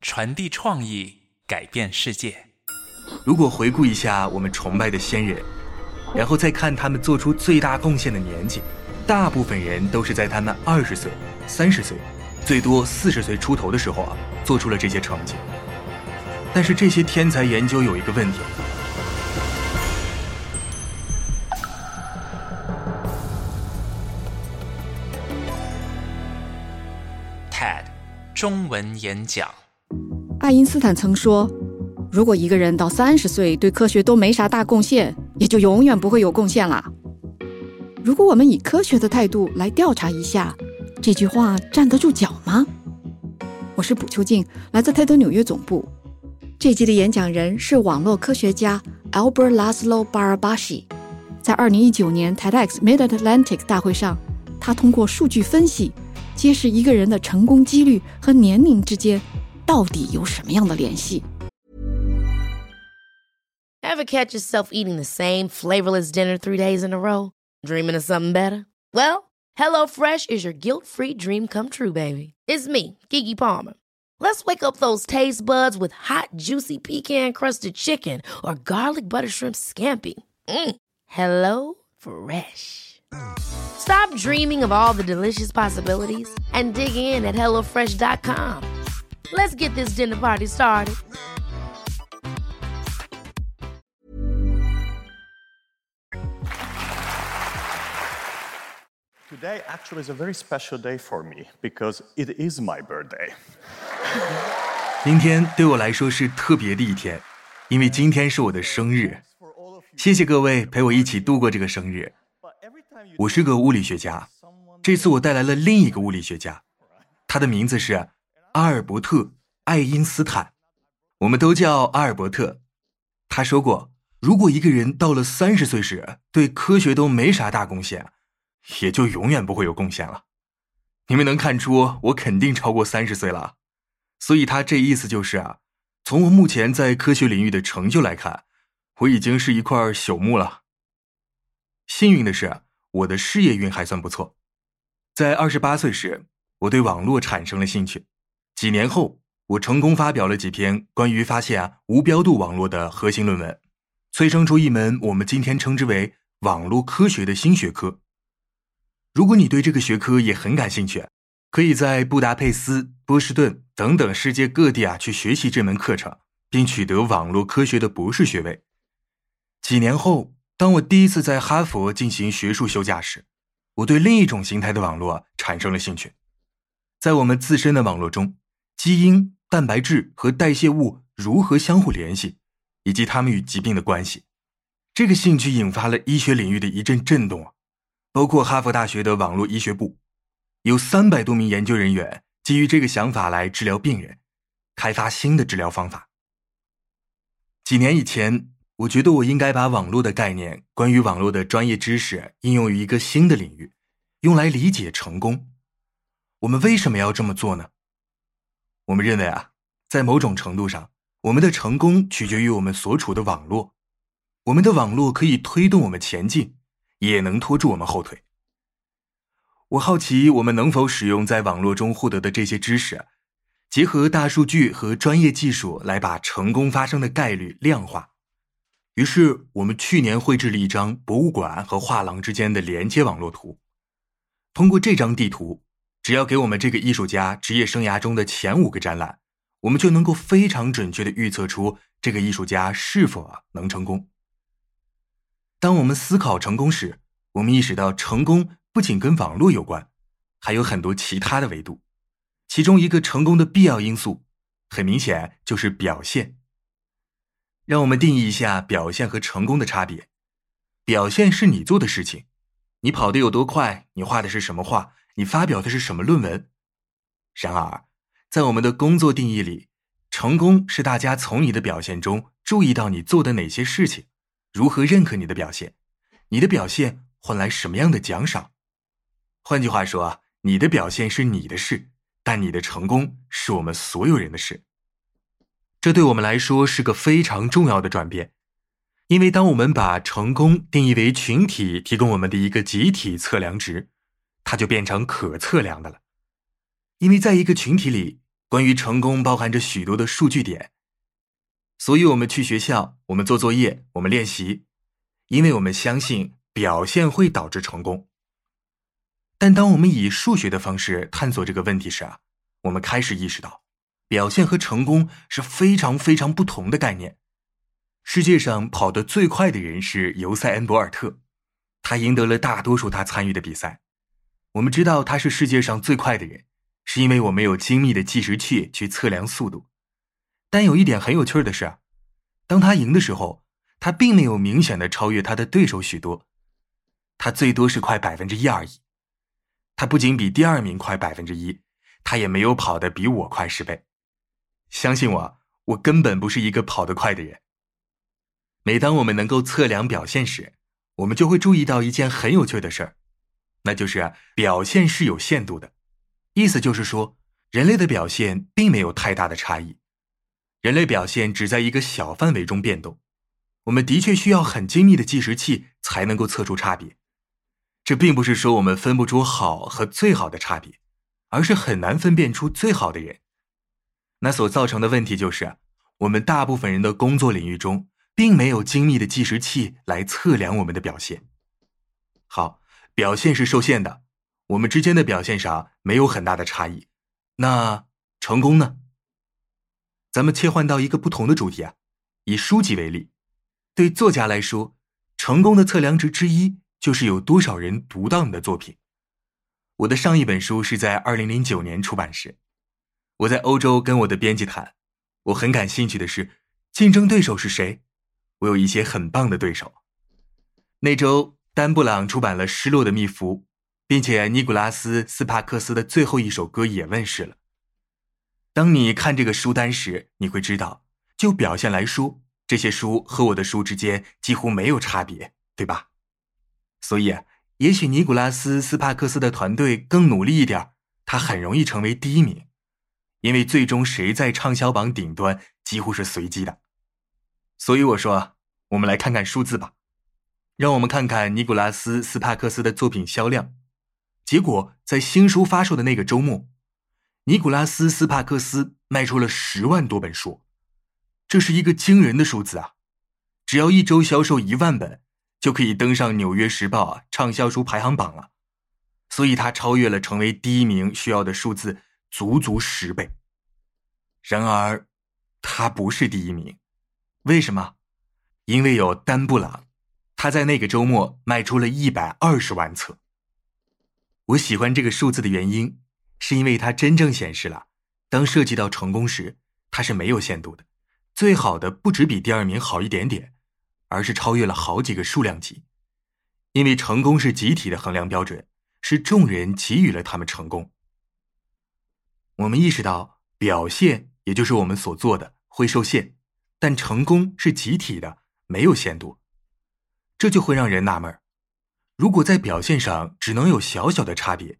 传递创意，改变世界。如果回顾一下我们崇拜的先人，然后再看他们做出最大贡献的年纪，大部分人都是在他们二十岁、三十岁，最多四十岁出头的时候啊，做出了这些成绩。但是这些天才研究有一个问题。TED 中文演讲。爱因斯坦曾说：“如果一个人到三十岁对科学都没啥大贡献，也就永远不会有贡献啦。”如果我们以科学的态度来调查一下，这句话站得住脚吗？我是卜秋静，来自泰德纽约总部。这集的演讲人是网络科学家 Albert Laszlo Barabashi。在二零一九年 TEDx Mid Atlantic 大会上，他通过数据分析，揭示一个人的成功几率和年龄之间到底有什么样的联系。 Ever catch yourself eating the same flavorless dinner three days in a row? Dreaming of something better? Well, HelloFresh is your guilt free dream come true, baby. It's me, Gigi Palmer. Let's wake up those taste buds with hot, juicy pecan crusted chicken or garlic butter shrimp scampi. Mm. Hello Fresh. Stop dreaming of all the delicious possibilities and dig in at HelloFresh.com. Let's get this dinner party started. Today actually is a very special day for me because it is my birthday. 今天对我来说是特别的一天，因为今天是我的生日。谢谢各位陪我一起度过这个生日。我是个物理学家，这次我带来了另一个物理学家，他的名字是阿尔伯特·爱因斯坦，我们都叫阿尔伯特。他说过，如果一个人到了三十岁时对科学都没啥大贡献，也就永远不会有贡献了。你们能看出我肯定超过三十岁了，所以他这意思就是啊，从我目前在科学领域的成就来看，我已经是一块朽木了。幸运的是，我的事业运还算不错。在二十八岁时，我对网络产生了兴趣。几年后，我成功发表了几篇关于发现啊无标度网络的核心论文，催生出一门我们今天称之为网络科学的新学科。如果你对这个学科也很感兴趣，可以在布达佩斯、波士顿等等世界各地啊去学习这门课程，并取得网络科学的博士学位。几年后，当我第一次在哈佛进行学术休假时，我对另一种形态的网络产生了兴趣。在我们自身的网络中，基因、蛋白质和代谢物如何相互联系，以及它们与疾病的关系。这个兴趣引发了医学领域的一阵震动啊！包括哈佛大学的网络医学部，有三百多名研究人员基于这个想法来治疗病人，开发新的治疗方法。几年以前，我觉得我应该把网络的概念、关于网络的专业知识应用于一个新的领域，用来理解成功。我们为什么要这么做呢？我们认为啊，在某种程度上，我们的成功取决于我们所处的网络，我们的网络可以推动我们前进。也能拖住我们后腿。我好奇，我们能否使用在网络中获得的这些知识，结合大数据和专业技术，来把成功发生的概率量化。于是，我们去年绘制了一张博物馆和画廊之间的连接网络图。通过这张地图，只要给我们这个艺术家职业生涯中的前五个展览，我们就能够非常准确的预测出这个艺术家是否能成功。当我们思考成功时，我们意识到成功不仅跟网络有关，还有很多其他的维度。其中一个成功的必要因素，很明显就是表现。让我们定义一下表现和成功的差别。表现是你做的事情，你跑得有多快，你画的是什么画，你发表的是什么论文。然而，在我们的工作定义里，成功是大家从你的表现中注意到你做的哪些事情，如何认可你的表现，你的表现换来什么样的奖赏。换句话说，你的表现是你的事，但你的成功是我们所有人的事。这对我们来说是个非常重要的转变，因为当我们把成功定义为群体提供我们的一个集体测量值，它就变成可测量的了。因为在一个群体里，关于成功包含着许多的数据点，所以我们去学校，我们做作业，我们练习，因为我们相信表现会导致成功。但当我们以数学的方式探索这个问题时啊，我们开始意识到，表现和成功是非常非常不同的概念。世界上跑得最快的人是尤塞恩·博尔特，他赢得了大多数他参与的比赛。我们知道他是世界上最快的人。是因为我没有精密的计时器去测量速度，但有一点很有趣的是，当他赢的时候，他并没有明显的超越他的对手许多，他最多是快百分之一而已。他不仅比第二名快百分之一，他也没有跑得比我快十倍。相信我，我根本不是一个跑得快的人。每当我们能够测量表现时，我们就会注意到一件很有趣的事儿，那就是表现是有限度的。意思就是说，人类的表现并没有太大的差异，人类表现只在一个小范围中变动。我们的确需要很精密的计时器才能够测出差别。这并不是说我们分不出好和最好的差别，而是很难分辨出最好的人。那所造成的问题就是，我们大部分人的工作领域中并没有精密的计时器来测量我们的表现。好，表现是受限的。我们之间的表现上没有很大的差异，那成功呢？咱们切换到一个不同的主题啊，以书籍为例，对作家来说，成功的测量值之一就是有多少人读到你的作品。我的上一本书是在二零零九年出版时，我在欧洲跟我的编辑谈，我很感兴趣的是竞争对手是谁，我有一些很棒的对手。那周丹布朗出版了《失落的蜜蜂》。并且尼古拉斯·斯帕克斯的最后一首歌也问世了。当你看这个书单时，你会知道，就表现来说，这些书和我的书之间几乎没有差别，对吧？所以，也许尼古拉斯·斯帕克斯的团队更努力一点，他很容易成为第一名，因为最终谁在畅销榜顶端几乎是随机的。所以我说，我们来看看数字吧，让我们看看尼古拉斯·斯帕克斯的作品销量。结果，在新书发售的那个周末，尼古拉斯·斯帕克斯卖出了十万多本书，这是一个惊人的数字啊！只要一周销售一万本，就可以登上《纽约时报》啊畅销书排行榜了。所以，他超越了成为第一名需要的数字足足十倍。然而，他不是第一名，为什么？因为有丹布朗，他在那个周末卖出了一百二十万册。我喜欢这个数字的原因，是因为它真正显示了，当涉及到成功时，它是没有限度的。最好的不止比第二名好一点点，而是超越了好几个数量级。因为成功是集体的衡量标准，是众人给予了他们成功。我们意识到表现，也就是我们所做的会受限，但成功是集体的，没有限度，这就会让人纳闷。如果在表现上只能有小小的差别，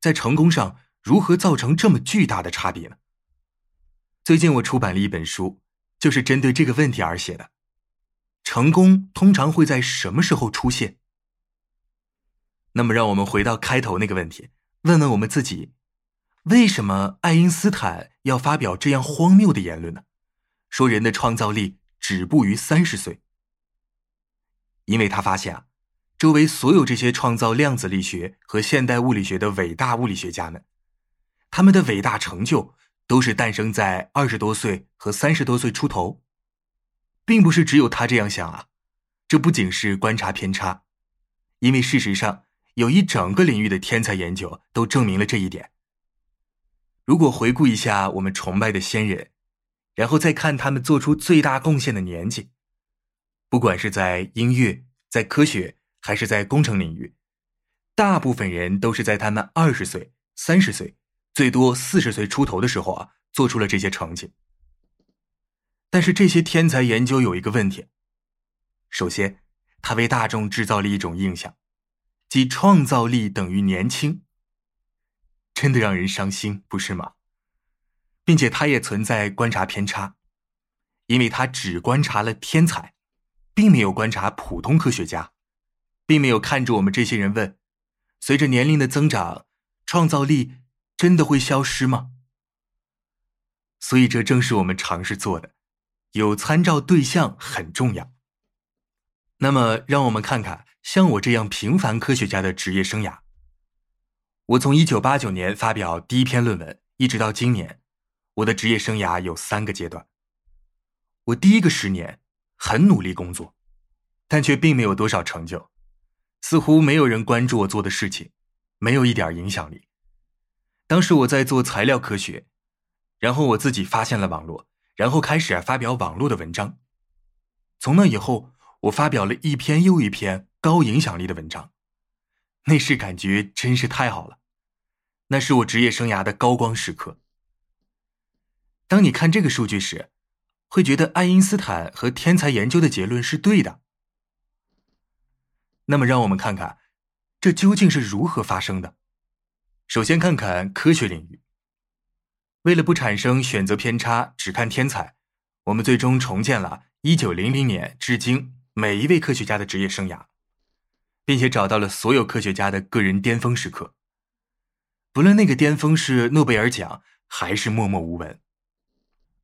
在成功上如何造成这么巨大的差别呢？最近我出版了一本书，就是针对这个问题而写的。成功通常会在什么时候出现？那么，让我们回到开头那个问题，问问我们自己：为什么爱因斯坦要发表这样荒谬的言论呢？说人的创造力止步于三十岁？因为他发现啊。周围所有这些创造量子力学和现代物理学的伟大物理学家们，他们的伟大成就都是诞生在二十多岁和三十多岁出头，并不是只有他这样想啊。这不仅是观察偏差，因为事实上有一整个领域的天才研究都证明了这一点。如果回顾一下我们崇拜的先人，然后再看他们做出最大贡献的年纪，不管是在音乐，在科学。还是在工程领域，大部分人都是在他们二十岁、三十岁，最多四十岁出头的时候啊，做出了这些成绩。但是这些天才研究有一个问题，首先，他为大众制造了一种印象，即创造力等于年轻。真的让人伤心，不是吗？并且他也存在观察偏差，因为他只观察了天才，并没有观察普通科学家，并没有看着我们这些人问：随着年龄的增长，创造力真的会消失吗？所以这正是我们尝试做的，有参照对象很重要。那么，让我们看看像我这样平凡科学家的职业生涯。我从一九八九年发表第一篇论文，一直到今年。我的职业生涯有三个阶段。我第一个十年很努力工作，但却并没有多少成就，似乎没有人关注我做的事情，没有一点影响力。当时我在做材料科学，然后我自己发现了网络，然后开始发表网络的文章。从那以后，我发表了一篇又一篇高影响力的文章，那时感觉真是太好了，那是我职业生涯的高光时刻。当你看这个数据时，会觉得爱因斯坦和天才研究的结论是对的。那么，让我们看看这究竟是如何发生的。首先，看看科学领域。为了不产生选择偏差，只看天才，我们最终重建了1900年至今每一位科学家的职业生涯，并且找到了所有科学家的个人巅峰时刻。不论那个巅峰是诺贝尔奖还是默默无闻。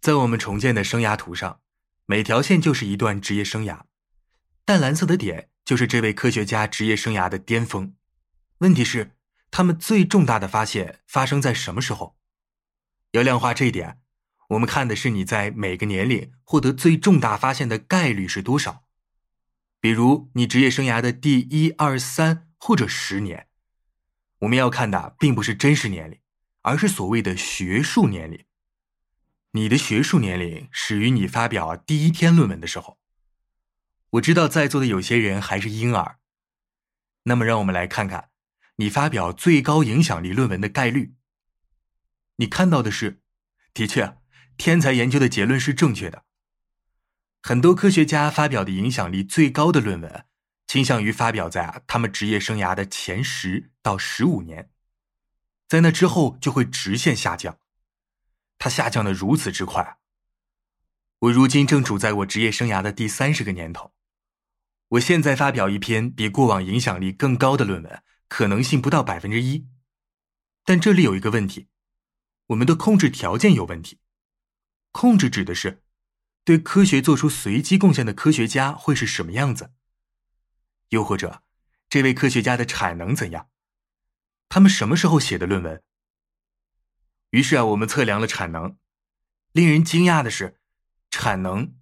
在我们重建的生涯图上，每条线就是一段职业生涯，淡蓝色的点就是这位科学家职业生涯的巅峰。问题是，他们最重大的发现发生在什么时候？要量化这一点，我们看的是你在每个年龄获得最重大发现的概率是多少。比如，你职业生涯的第一、二、三或者十年，我们要看的并不是真实年龄，而是所谓的学术年龄。你的学术年龄始于你发表第一篇论文的时候。我知道在座的有些人还是婴儿，那么让我们来看看你发表最高影响力论文的概率。你看到的是，的确，天才研究的结论是正确的。很多科学家发表的影响力最高的论文，倾向于发表在他们职业生涯的前十到十五年，在那之后就会直线下降。它下降的如此之快。我如今正处在我职业生涯的第三十个年头，我现在发表一篇比过往影响力更高的论文，可能性不到百分之一。但这里有一个问题，我们的控制条件有问题。控制指的是，对科学做出随机贡献的科学家会是什么样子？又或者，这位科学家的产能怎样？他们什么时候写的论文？于是啊，我们测量了产能。令人惊讶的是，产能，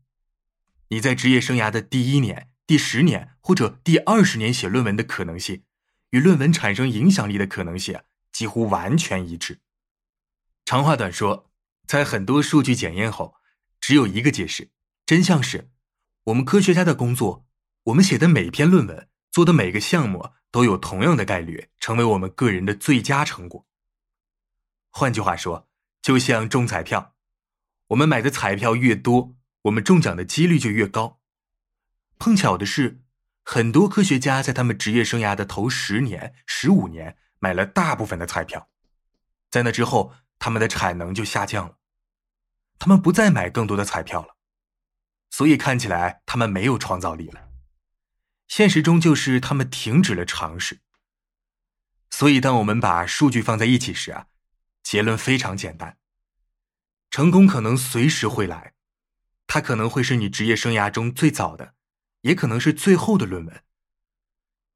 你在职业生涯的第一年、第十年或者第二十年写论文的可能性，与论文产生影响力的可能性几乎完全一致。长话短说，在很多数据检验后，只有一个解释：真相是，我们科学家的工作，我们写的每篇论文、做的每个项目，都有同样的概率成为我们个人的最佳成果。换句话说，就像中彩票，我们买的彩票越多，我们中奖的几率就越高。碰巧的是，很多科学家在他们职业生涯的头十年、十五年买了大部分的彩票，在那之后，他们的产能就下降了，他们不再买更多的彩票了，所以看起来他们没有创造力了。现实中就是他们停止了尝试。所以，当我们把数据放在一起时啊。结论非常简单，成功可能随时会来，它可能会是你职业生涯中最早的，也可能是最后的论文。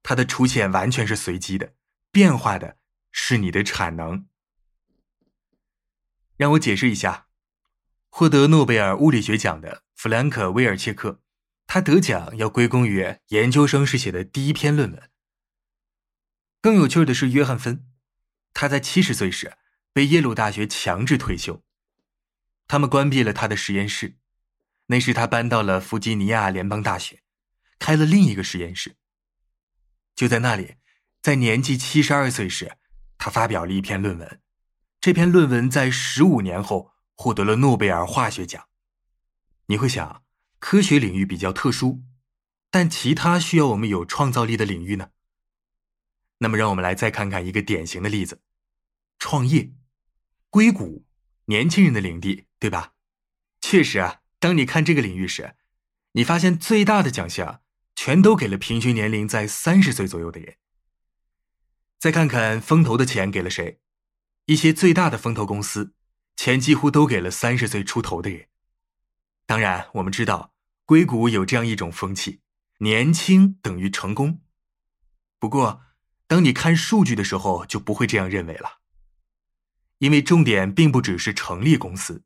它的出现完全是随机的，变化的是你的产能。让我解释一下，获得诺贝尔物理学奖的弗兰克·威尔切克，他得奖要归功于研究生时写的第一篇论文。更有趣的是，约翰芬，他在七十岁时。被耶鲁大学强制退休，他们关闭了他的实验室。那时他搬到了弗吉尼亚联邦大学，开了另一个实验室。就在那里，在年纪七十二岁时，他发表了一篇论文，这篇论文在十五年后获得了诺贝尔化学奖。你会想，科学领域比较特殊，但其他需要我们有创造力的领域呢？那么，让我们来再看看一个典型的例子：创业。硅谷，年轻人的领地，对吧？确实啊，当你看这个领域时，你发现最大的奖项全都给了平均年龄在三十岁左右的人。再看看风投的钱给了谁？一些最大的风投公司，钱几乎都给了三十岁出头的人。当然，我们知道硅谷有这样一种风气：年轻等于成功。不过，当你看数据的时候，就不会这样认为了。因为重点并不只是成立公司，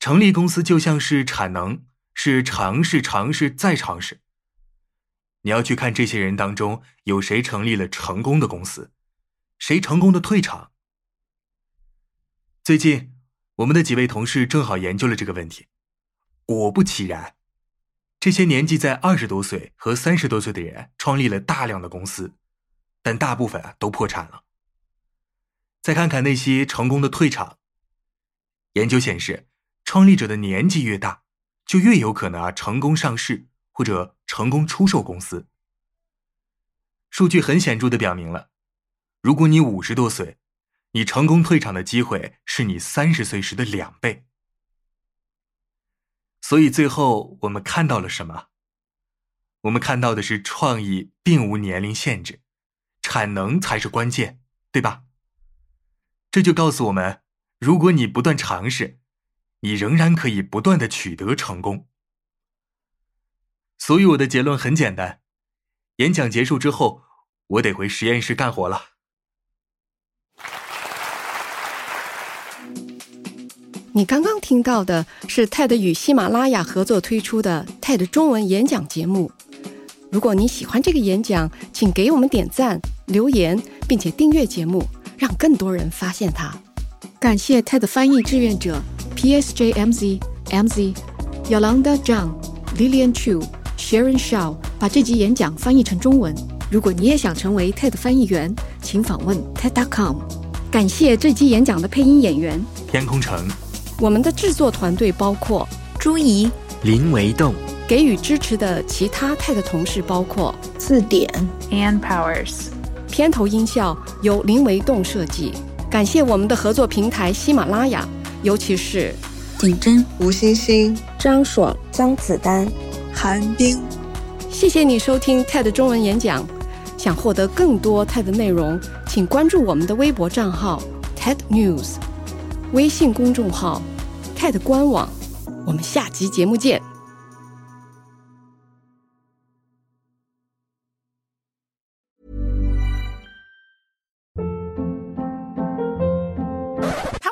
成立公司就像是产能，是尝试、尝试再尝试。你要去看这些人当中有谁成立了成功的公司，谁成功的退场。最近，我们的几位同事正好研究了这个问题，果不其然，这些年纪在二十多岁和三十多岁的人创立了大量的公司，但大部分都破产了。再看看那些成功的退场。研究显示，创立者的年纪越大，就越有可能啊成功上市或者成功出售公司。数据很显著的表明了，如果你五十多岁，你成功退场的机会是你三十岁时的两倍。所以最后我们看到了什么？我们看到的是创意并无年龄限制，产能才是关键，对吧？这就告诉我们，如果你不断尝试，你仍然可以不断的取得成功。所以我的结论很简单：演讲结束之后，我得回实验室干活了。你刚刚听到的是 TED 与喜马拉雅合作推出的 TED 中文演讲节目。如果你喜欢这个演讲，请给我们点赞、留言，并且订阅节目。让更多人发现它。感谢 TED 翻译志愿者 PSJMZ MZ Yolanda Zhang Lilian Chu Sharon Shaw 把这集演讲翻译成中文。如果你也想成为 TED 翻译员，请访问 TED.com。感谢这集演讲的配音演员天空城。我们的制作团队包括朱怡、林维栋。给予支持的其他 TED 同事包括字典 Ann Powers。片头音效由林维栋设计，感谢我们的合作平台喜马拉雅，尤其是景真、吴欣欣、张爽、张子丹、韩冰。谢谢你收听 TED 中文演讲。想获得更多 TED 内容，请关注我们的微博账号 TED News，微信公众号 TED 官网。我们下集节目见。